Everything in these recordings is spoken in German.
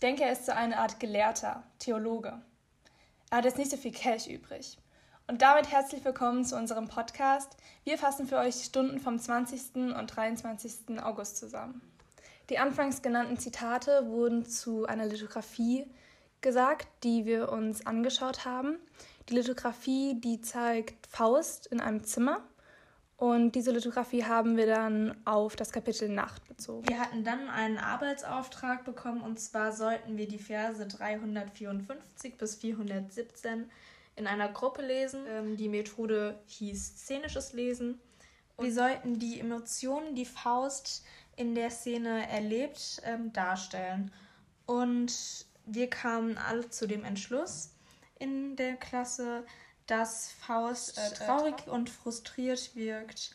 denke, er ist so eine Art Gelehrter, Theologe. Er hat jetzt nicht so viel Cash übrig. Und damit herzlich willkommen zu unserem Podcast. Wir fassen für euch die Stunden vom 20. und 23. August zusammen. Die anfangs genannten Zitate wurden zu einer Lithografie gesagt, die wir uns angeschaut haben. Die Lithografie, die zeigt Faust in einem Zimmer und diese Lithografie haben wir dann auf das Kapitel Nacht bezogen. Wir hatten dann einen Arbeitsauftrag bekommen und zwar sollten wir die Verse 354 bis 417 in einer Gruppe lesen. Ähm, die Methode hieß szenisches Lesen. Und wir sollten die Emotionen, die Faust in der Szene erlebt, ähm, darstellen. Und wir kamen alle zu dem Entschluss in der Klasse, dass Faust äh, traurig und frustriert wirkt.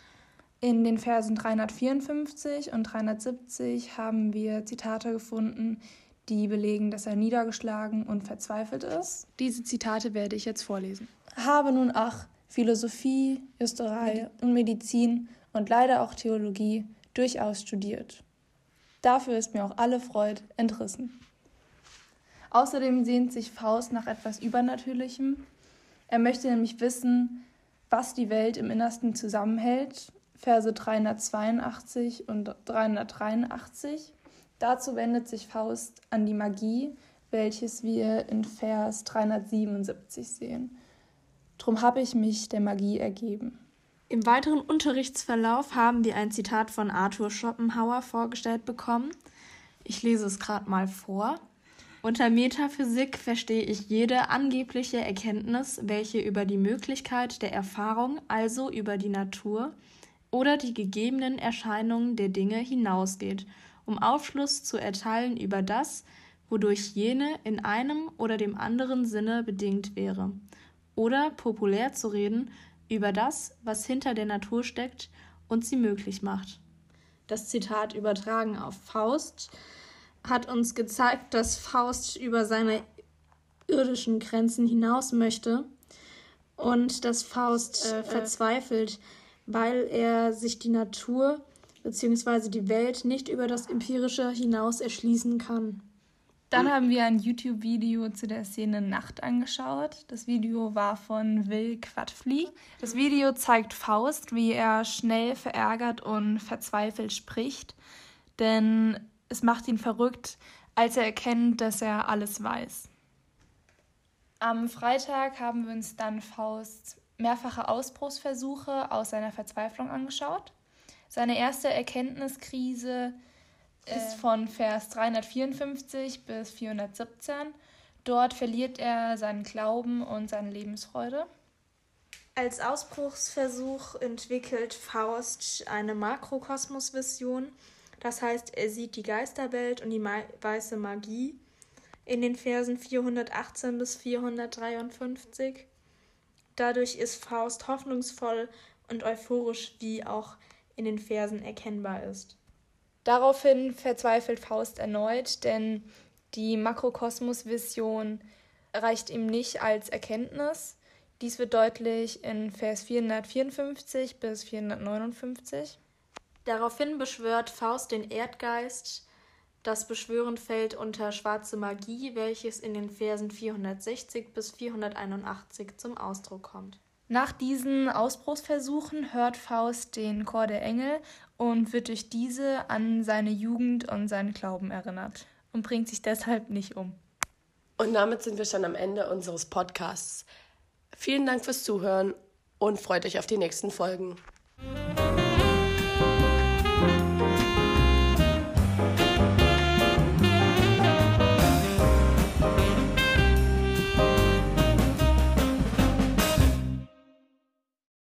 In den Versen 354 und 370 haben wir Zitate gefunden, die belegen, dass er niedergeschlagen und verzweifelt ist. Diese Zitate werde ich jetzt vorlesen. Habe nun ach Philosophie, Juristerei und Medizin und leider auch Theologie durchaus studiert. Dafür ist mir auch alle Freud entrissen. Außerdem sehnt sich Faust nach etwas Übernatürlichem, er möchte nämlich wissen, was die Welt im Innersten zusammenhält, Verse 382 und 383. Dazu wendet sich Faust an die Magie, welches wir in Vers 377 sehen. Drum habe ich mich der Magie ergeben. Im weiteren Unterrichtsverlauf haben wir ein Zitat von Arthur Schopenhauer vorgestellt bekommen. Ich lese es gerade mal vor. Unter Metaphysik verstehe ich jede angebliche Erkenntnis, welche über die Möglichkeit der Erfahrung, also über die Natur oder die gegebenen Erscheinungen der Dinge hinausgeht, um Aufschluss zu erteilen über das, wodurch jene in einem oder dem anderen Sinne bedingt wäre, oder populär zu reden über das, was hinter der Natur steckt und sie möglich macht. Das Zitat übertragen auf Faust hat uns gezeigt, dass Faust über seine irdischen Grenzen hinaus möchte und dass Faust äh, äh, verzweifelt, weil er sich die Natur bzw. die Welt nicht über das Empirische hinaus erschließen kann. Dann haben wir ein YouTube-Video zu der Szene Nacht angeschaut. Das Video war von Will Quadflieg. Das Video zeigt Faust, wie er schnell verärgert und verzweifelt spricht, denn es macht ihn verrückt, als er erkennt, dass er alles weiß. Am Freitag haben wir uns dann Faust mehrfache Ausbruchsversuche aus seiner Verzweiflung angeschaut. Seine erste Erkenntniskrise äh, ist von Vers 354 bis 417. Dort verliert er seinen Glauben und seine Lebensfreude. Als Ausbruchsversuch entwickelt Faust eine Makrokosmosvision, das heißt, er sieht die Geisterwelt und die weiße Magie in den Versen 418 bis 453. Dadurch ist Faust hoffnungsvoll und euphorisch, wie auch in den Versen erkennbar ist. Daraufhin verzweifelt Faust erneut, denn die Makrokosmos-Vision reicht ihm nicht als Erkenntnis. Dies wird deutlich in Vers 454 bis 459. Daraufhin beschwört Faust den Erdgeist. Das Beschwören fällt unter schwarze Magie, welches in den Versen 460 bis 481 zum Ausdruck kommt. Nach diesen Ausbruchsversuchen hört Faust den Chor der Engel und wird durch diese an seine Jugend und seinen Glauben erinnert und bringt sich deshalb nicht um. Und damit sind wir schon am Ende unseres Podcasts. Vielen Dank fürs Zuhören und freut euch auf die nächsten Folgen.